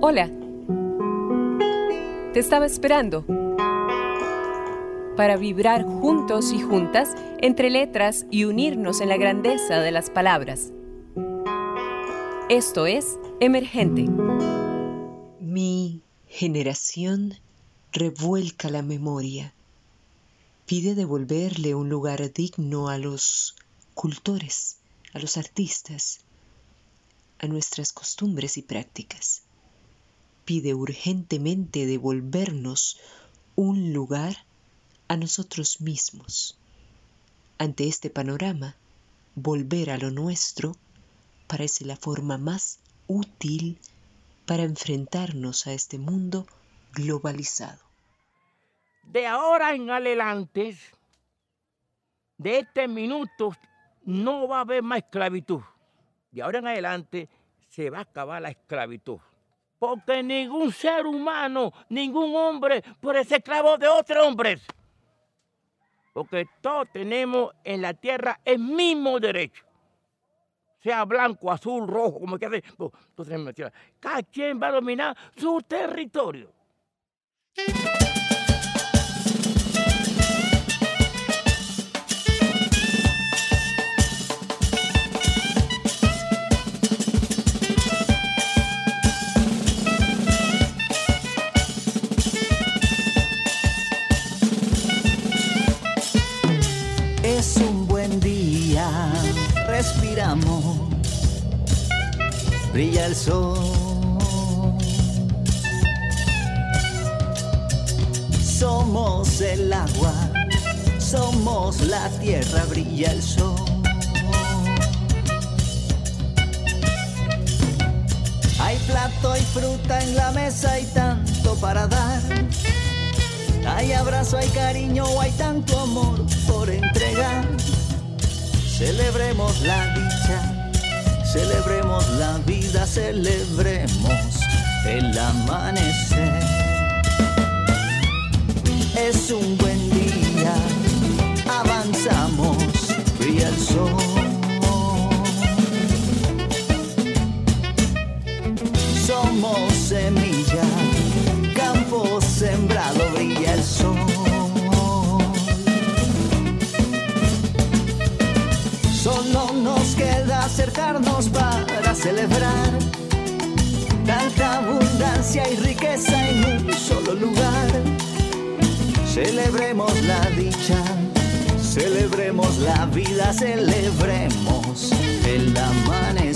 Hola. Te estaba esperando para vibrar juntos y juntas entre letras y unirnos en la grandeza de las palabras. Esto es Emergente. Mi generación revuelca la memoria. Pide devolverle un lugar digno a los cultores, a los artistas, a nuestras costumbres y prácticas. Pide urgentemente devolvernos un lugar a nosotros mismos. Ante este panorama, volver a lo nuestro parece la forma más útil para enfrentarnos a este mundo globalizado. De ahora en adelante, de este minuto, no va a haber más esclavitud. De ahora en adelante se va a acabar la esclavitud. Porque ningún ser humano, ningún hombre puede ser esclavo de otro hombre porque todos tenemos en la tierra el mismo derecho. Sea blanco, azul, rojo, como que hace. Cada quien va a dominar su territorio. Respiramos, brilla el sol. Somos el agua, somos la tierra, brilla el sol. Hay plato y fruta en la mesa y tanto para dar. Hay abrazo, hay cariño, hay tanto amor por entregar Celebremos la dicha, celebremos la vida, celebremos el amanecer. Es un buen día, avanzamos, brilla el sol. Somos semilla, celebrar tanta abundancia y riqueza en un solo lugar. Celebremos la dicha, celebremos la vida, celebremos el amanecer.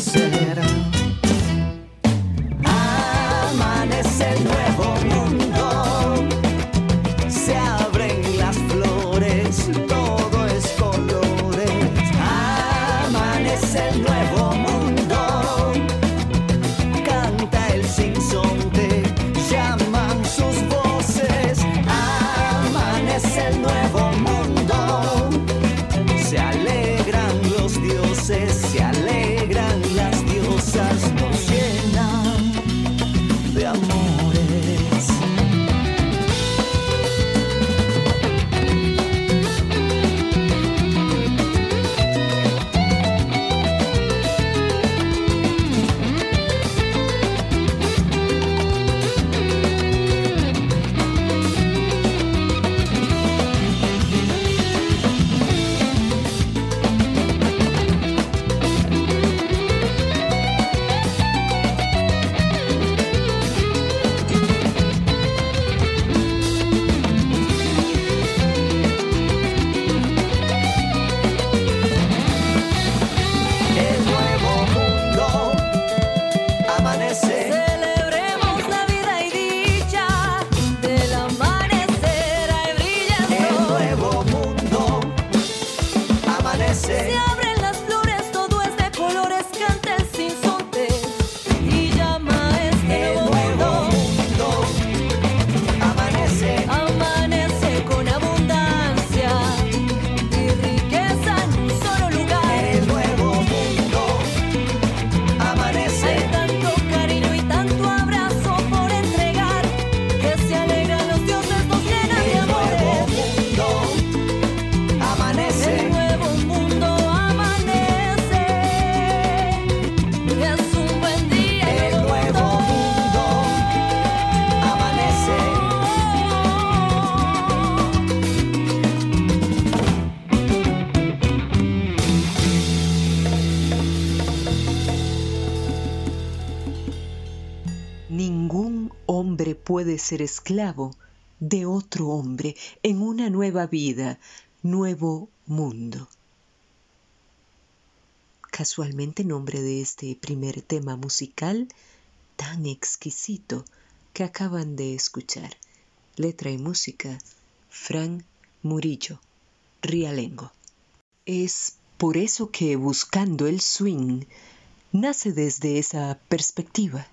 Puede ser esclavo de otro hombre en una nueva vida, nuevo mundo. Casualmente nombre de este primer tema musical tan exquisito que acaban de escuchar. Letra y música, Fran Murillo, Rialengo. Es por eso que buscando el swing nace desde esa perspectiva,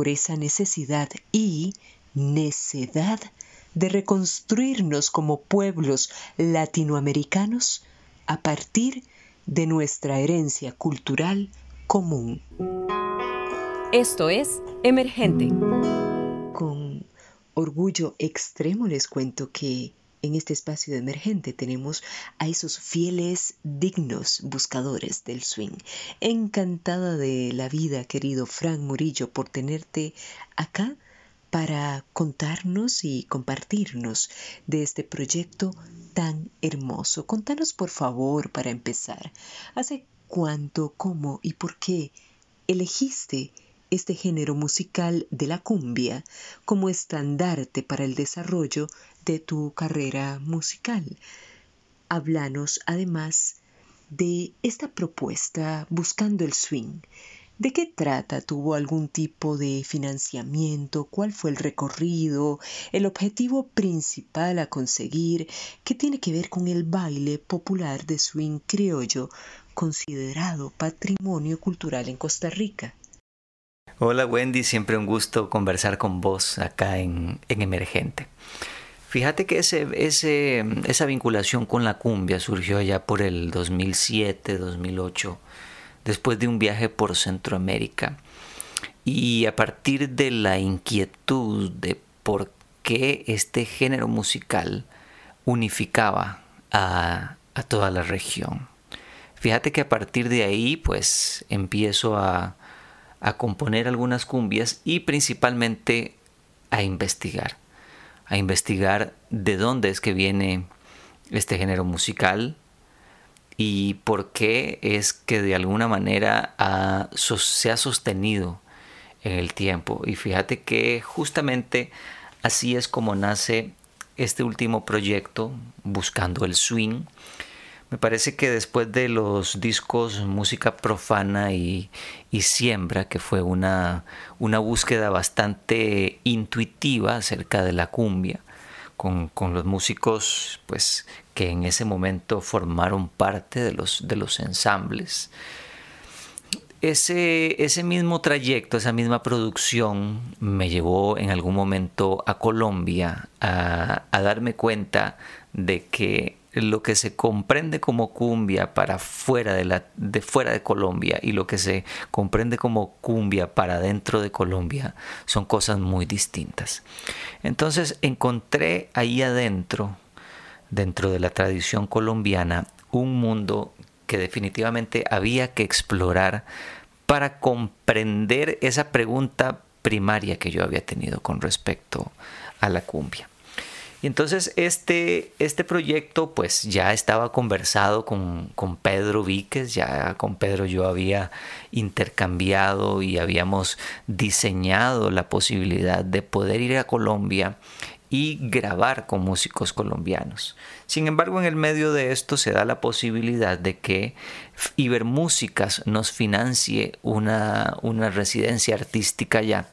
por esa necesidad y necedad de reconstruirnos como pueblos latinoamericanos a partir de nuestra herencia cultural común. Esto es Emergente. Con orgullo extremo les cuento que en este espacio de emergente tenemos a esos fieles, dignos buscadores del swing. Encantada de la vida, querido Frank Murillo, por tenerte acá para contarnos y compartirnos de este proyecto tan hermoso. Contanos por favor, para empezar, ¿hace cuánto, cómo y por qué elegiste este género musical de la cumbia como estandarte para el desarrollo de tu carrera musical? Háblanos además de esta propuesta buscando el swing ¿De qué trata? ¿Tuvo algún tipo de financiamiento? ¿Cuál fue el recorrido? ¿El objetivo principal a conseguir? ¿Qué tiene que ver con el baile popular de swing criollo, considerado patrimonio cultural en Costa Rica? Hola Wendy, siempre un gusto conversar con vos acá en, Emergente. Fíjate que ese, esa vinculación con la cumbia surgió ya por el 2007, 2008 después de un viaje por Centroamérica. Y a partir de la inquietud de por qué este género musical unificaba a, toda la región. Fíjate que a partir de ahí pues empiezo a, a componer algunas cumbias y principalmente a investigar. A investigar de dónde es que viene este género musical, y por qué es que de alguna manera se ha sostenido en el tiempo. Y fíjate que justamente así es como nace este último proyecto, Buscando el Swing. Me parece que después de los discos Música Profana y, Siembra, que fue una, una búsqueda bastante intuitiva acerca de la cumbia, con, con, los músicos pues que en ese momento formaron parte de los, de los ensambles. Ese, ese mismo trayecto, esa misma producción me llevó en algún momento a Colombia a, darme cuenta de que lo que se comprende como cumbia para fuera de, la, de fuera de Colombia y lo que se comprende como cumbia para dentro de Colombia son cosas muy distintas. Entonces encontré ahí adentro dentro de la tradición colombiana un mundo que definitivamente había que explorar para comprender esa pregunta primaria que yo había tenido con respecto a la cumbia. Y entonces este, este proyecto pues ya estaba conversado con, con, Pedro Víquez, ya con Pedro yo había intercambiado y habíamos diseñado la posibilidad de poder ir a Colombia y grabar con músicos colombianos. Sin embargo, en el medio de esto se da la posibilidad de que Ibermúsicas nos financie una, una residencia artística allá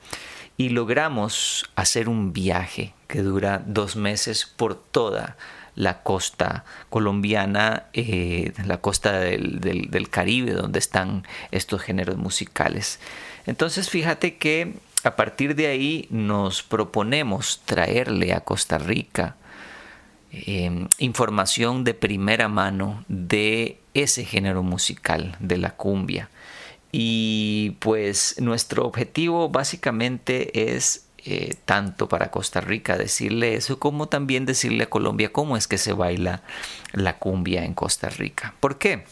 y logramos hacer un viaje que dura dos meses por toda la costa colombiana, eh, la costa del, del, Caribe, donde están estos géneros musicales. Entonces, fíjate que a partir de ahí nos proponemos traerle a Costa Rica em, información de primera mano de ese género musical, de la cumbia. Y pues nuestro objetivo básicamente es eh, tanto para Costa Rica decirle eso como también decirle a Colombia cómo es que se baila la cumbia en Costa Rica. ¿Por qué?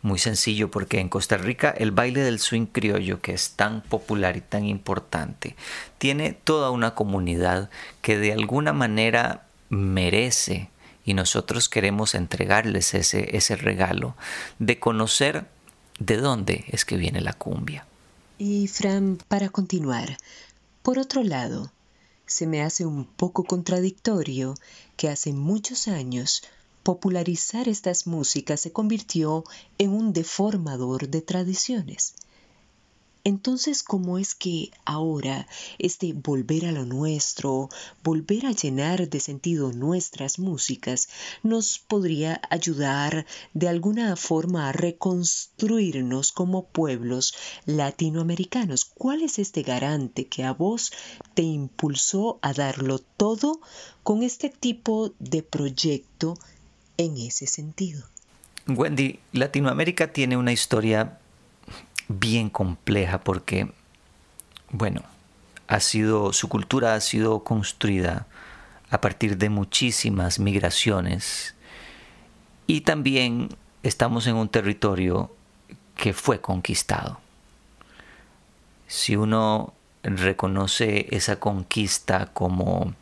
Muy sencillo, porque en Costa Rica el baile del swing criollo, que es tan popular y tan importante, tiene toda una comunidad que de alguna manera merece y nosotros queremos entregarles ese, ese regalo de conocer de dónde es que viene la cumbia. Y Fran, para continuar, Por otro lado, se me hace un poco contradictorio que hace muchos años popularizar estas músicas se convirtió en un deformador de tradiciones. Entonces, ¿cómo es que ahora este volver a lo nuestro, volver a llenar de sentido nuestras músicas, nos podría ayudar de alguna forma a reconstruirnos como pueblos latinoamericanos? ¿Cuál es este garante que a vos te impulsó a darlo todo con este tipo de proyecto en ese sentido? Wendy, Latinoamérica tiene una historia bien compleja porque, bueno, ha sido, su cultura ha sido construida a partir de muchísimas migraciones y también estamos en un territorio que fue conquistado. Si uno reconoce esa conquista como,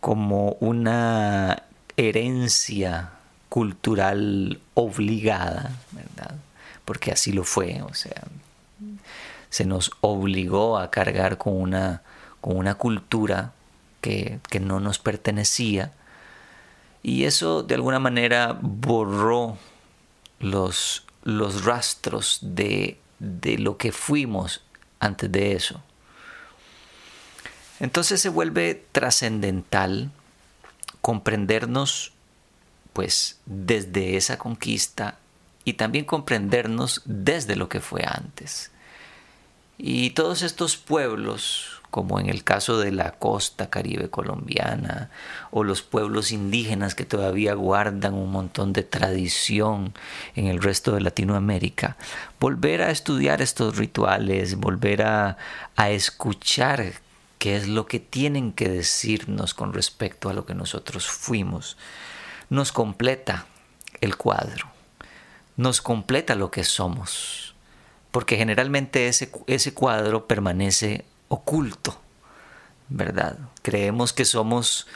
como una herencia cultural obligada, ¿verdad? Porque así lo fue, o sea, se nos obligó a cargar con una, con una cultura que, no nos pertenecía y eso de alguna manera borró los, los rastros de, de lo que fuimos antes de eso. Entonces se vuelve trascendental comprendernos pues desde esa conquista y también comprendernos desde lo que fue antes. Y todos estos pueblos, como en el caso de la costa caribe colombiana, o los pueblos indígenas que todavía guardan un montón de tradición en el resto de Latinoamérica, volver a estudiar estos rituales, volver a, a escuchar qué es lo que tienen que decirnos con respecto a lo que nosotros fuimos, nos completa el cuadro nos completa lo que somos, porque generalmente ese, ese cuadro permanece oculto, ¿verdad? Creemos que somos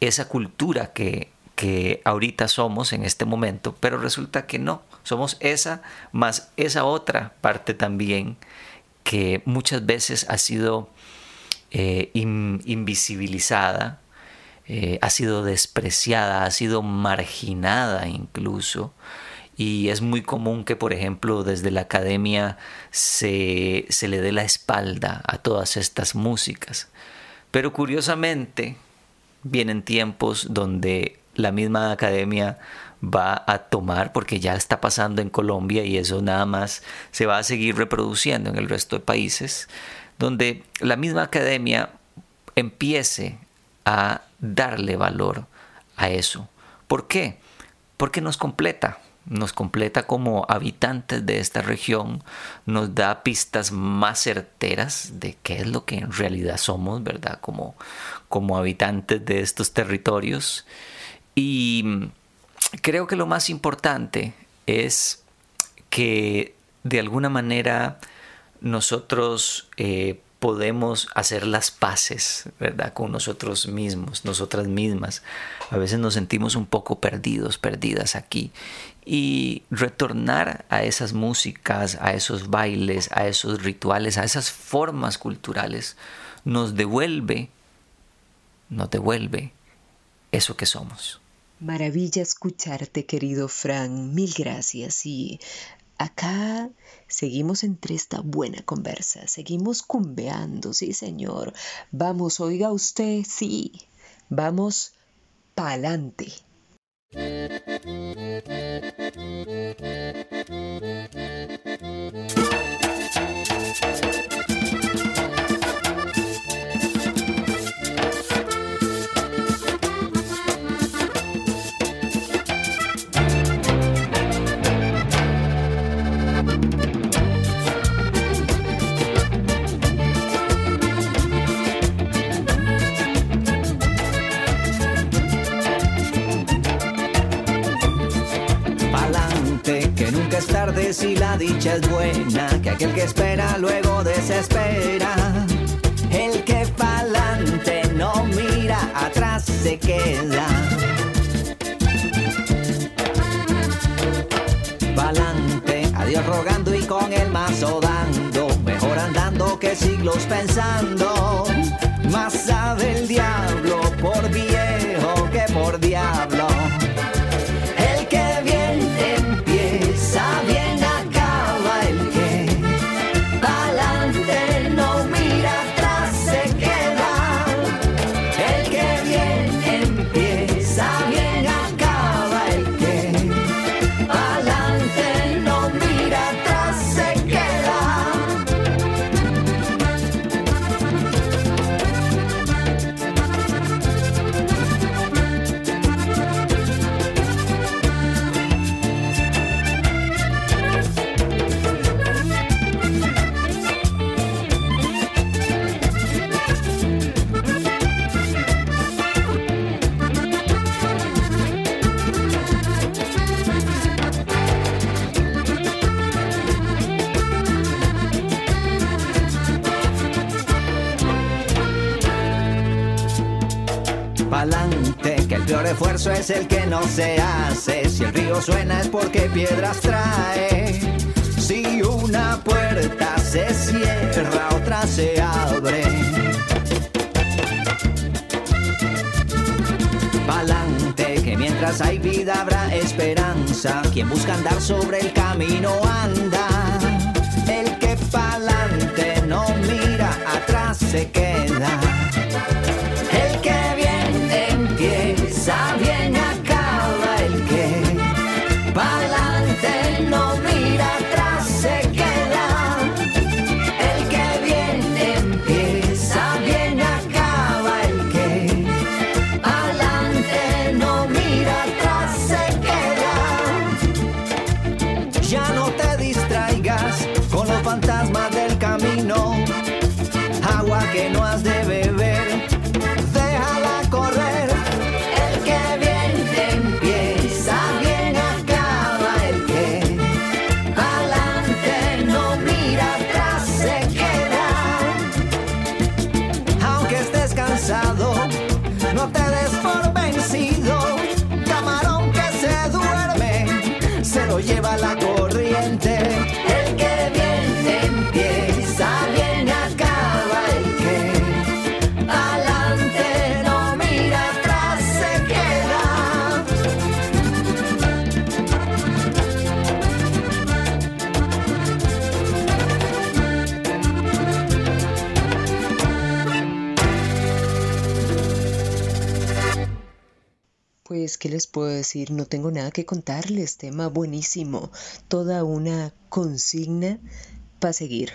esa cultura que, que ahorita somos en este momento, pero resulta que no, somos esa más esa otra parte también que muchas veces ha sido eh, invisibilizada, eh, ha sido despreciada, ha sido marginada incluso y es muy común que, por ejemplo, desde la academia se, le dé la espalda a todas estas músicas. Pero curiosamente, vienen tiempos donde la misma academia va a tomar, porque ya está pasando en Colombia y eso nada más se va a seguir reproduciendo en el resto de países, donde la misma academia empiece a darle valor a eso. ¿Por qué? Porque nos completa, nos completa como habitantes de esta región, nos da pistas más certeras de qué es lo que en realidad somos, ¿verdad? Como, como habitantes de estos territorios. Y creo que lo más importante es que de alguna manera nosotros eh, podemos hacer las paces, ¿verdad? Con nosotros mismos, nosotras mismas. A veces nos sentimos un poco perdidos, perdidas aquí y retornar a esas músicas, a esos bailes, a esos rituales, a esas formas culturales, nos devuelve, nos devuelve eso que somos. Maravilla escucharte, querido Fran. Mil gracias. Y acá seguimos entre esta buena conversa, seguimos cumbeando, sí, señor. Vamos, oiga usted, sí. Vamos pa'lante. Si la dicha es buena, que aquel que espera luego desespera. El que pa'lante no mira, atrás se queda. Pa'lante, adiós rogando y con el mazo dando, mejor andando que siglos pensando. Más sabe el diablo por viejo que por diablo. Pa'lante, que el peor esfuerzo es el que no se hace. Si el río suena es porque piedras trae. Si una puerta se cierra, otra se abre. Pa'lante, que mientras hay vida habrá esperanza. Quien busca andar sobre el camino anda. El que pa'lante no mira, atrás se queda. Pues, ¿qué les puedo decir? No tengo nada que contarles. Tema buenísimo. Toda una consigna para seguir.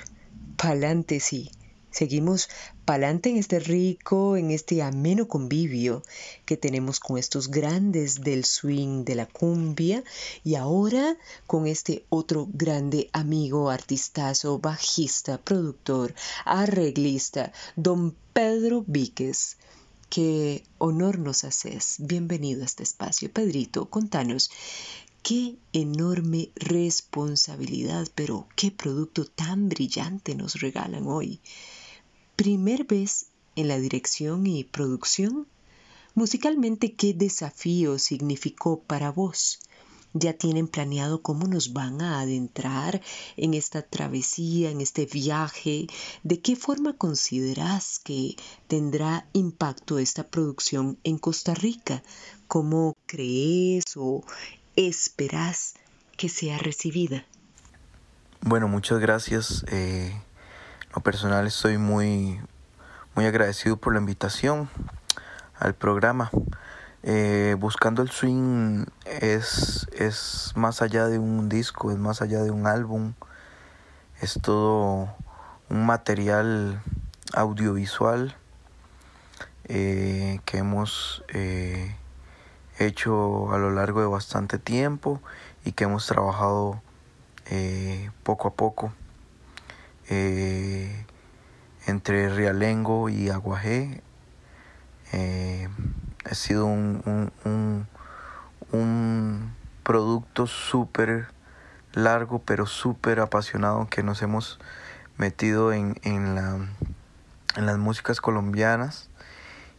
Pa'lante, sí. Seguimos pa'lante en este rico, en este ameno convivio que tenemos con estos grandes del swing, de la cumbia y ahora con este otro grande amigo, artistazo, bajista, productor, arreglista, don Pedro Víquez. Qué honor nos haces. Bienvenido a este espacio. Pedrito, contanos, qué enorme responsabilidad, pero qué producto tan brillante nos regalan hoy. Primer vez en la dirección y producción. Musicalmente, ¿qué desafío significó para vos? ¿Ya tienen planeado cómo nos van a adentrar en esta travesía, en este viaje? ¿De qué forma considerás que tendrá impacto esta producción en Costa Rica? ¿Cómo crees o esperás que sea recibida? Bueno, muchas gracias. Eh, lo personal estoy muy, muy agradecido por la invitación al programa. Eh, Buscando el Swing es, es más allá de un disco, es más allá de un álbum, es todo un material audiovisual eh, que hemos eh, hecho a lo largo de bastante tiempo y que hemos trabajado eh, poco a poco entre Rialengo y Aguajé. Eh, ha sido un, un, un, producto súper largo pero súper apasionado que nos hemos metido en, en, la, en las músicas colombianas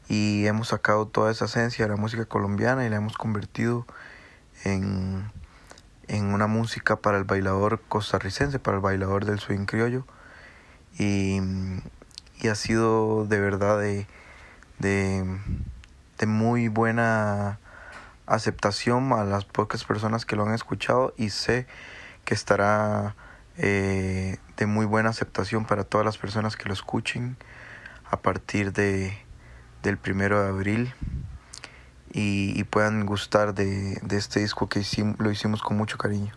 y hemos sacado toda esa esencia de la música colombiana y la hemos convertido en, en una música para el bailador costarricense, para el bailador del swing criollo. Y, ha sido de verdad de, muy buena aceptación a las pocas personas que lo han escuchado y sé que estará eh, de muy buena aceptación para todas las personas que lo escuchen a partir de, del primero de abril y, puedan gustar de, este disco que lo hicimos con mucho cariño.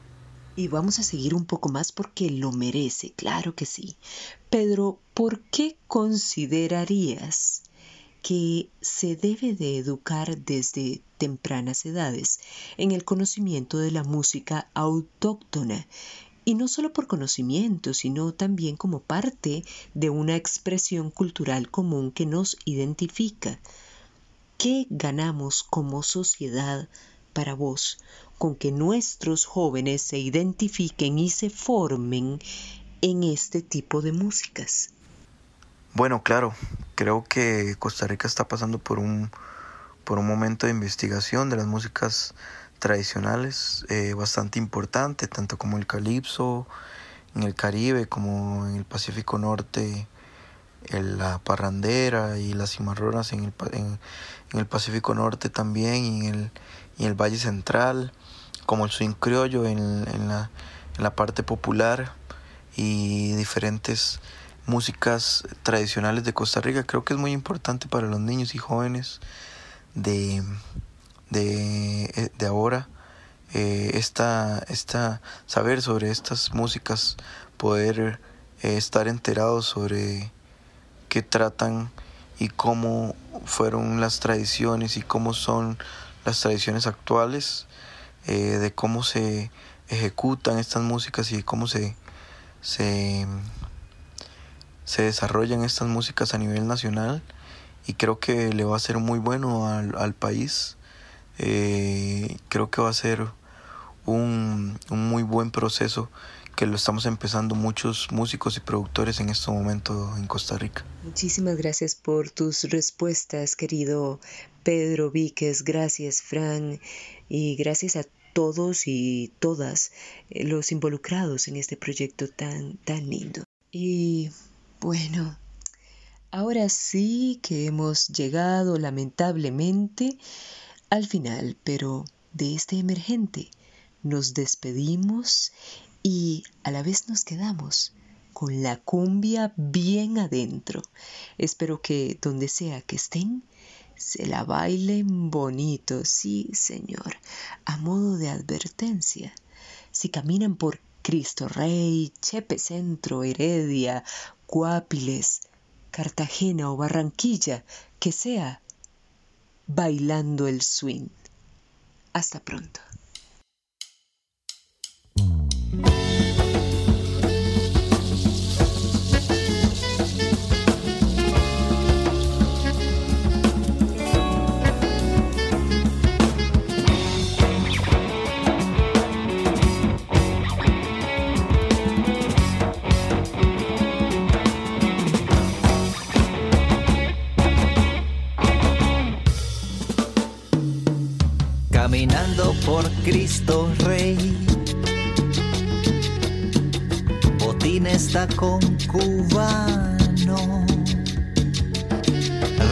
Y vamos a seguir un poco más porque lo merece, claro que sí. Pedro, ¿por qué considerarías que se debe de educar desde tempranas edades en el conocimiento de la música autóctona? Y no solo por conocimiento, sino también como parte de una expresión cultural común que nos identifica. ¿Qué ganamos como sociedad para vos con que nuestros jóvenes se identifiquen y se formen en este tipo de músicas? Bueno, claro, creo que Costa Rica está pasando por un, por un momento de investigación de las músicas tradicionales eh, bastante importante, tanto como el calipso en el Caribe como en el Pacífico Norte la parrandera y las cimarronas en el, en, el Pacífico Norte también y en el, el Valle Central, como el swing criollo en, en, la, en la parte popular y diferentes músicas tradicionales de Costa Rica. Creo que es muy importante para los niños y jóvenes de, de, de ahora eh, esta, esta, saber sobre estas músicas, poder eh, estar enterados sobre que tratan y cómo fueron las tradiciones y cómo son las tradiciones actuales, eh, de cómo se ejecutan estas músicas y cómo se, se, se, desarrollan estas músicas a nivel nacional y creo que le va a ser muy bueno al, al país. Eh, creo que va a ser un, un muy buen proceso que lo estamos empezando muchos músicos y productores en este momento en Costa Rica. Muchísimas gracias por tus respuestas, querido Pedro Víquez. Gracias, Fran. Y gracias a todos y todas los involucrados en este proyecto tan, tan lindo. Y bueno, ahora sí que hemos llegado lamentablemente al final, pero de este emergente nos despedimos y a la vez nos quedamos con la cumbia bien adentro. Espero que donde sea que estén, se la bailen bonito, sí, señor, a modo de advertencia. Si caminan por Cristo Rey, Chepe Centro, Heredia, Cuápiles, Cartagena o Barranquilla, que sea bailando el swing. Hasta pronto. Cristo Rey. Botín está con cubano,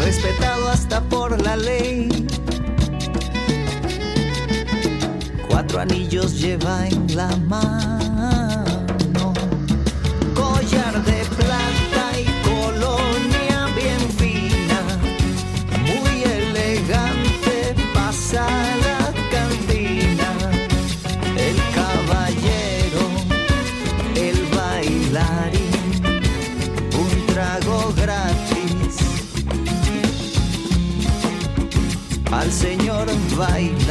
respetado hasta por la ley. Cuatro anillos lleva en la mano, señor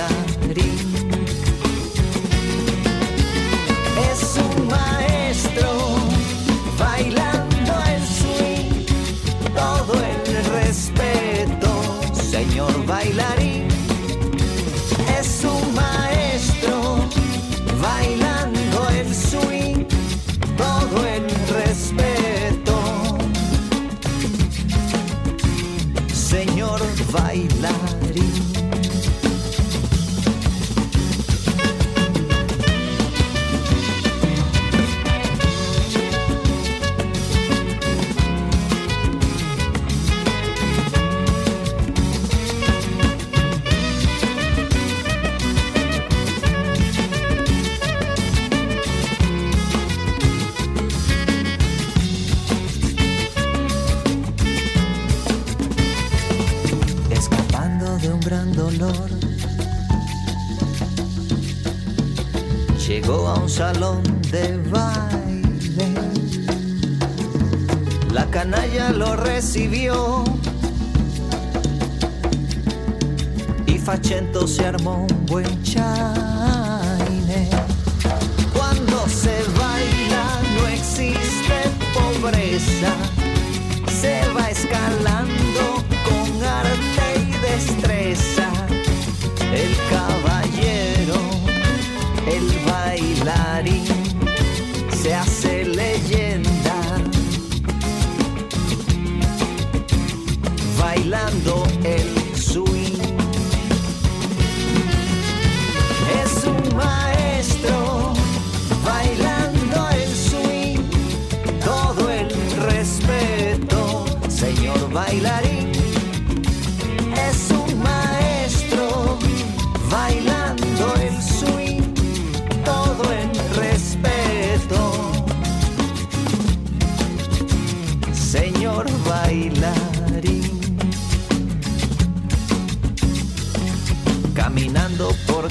Llegó a un salón de baile. La canalla lo recibió. Y Fachento se armó un buen chaine. Cuando se baila no existe pobreza. Se va escalando caballero, el bailarín,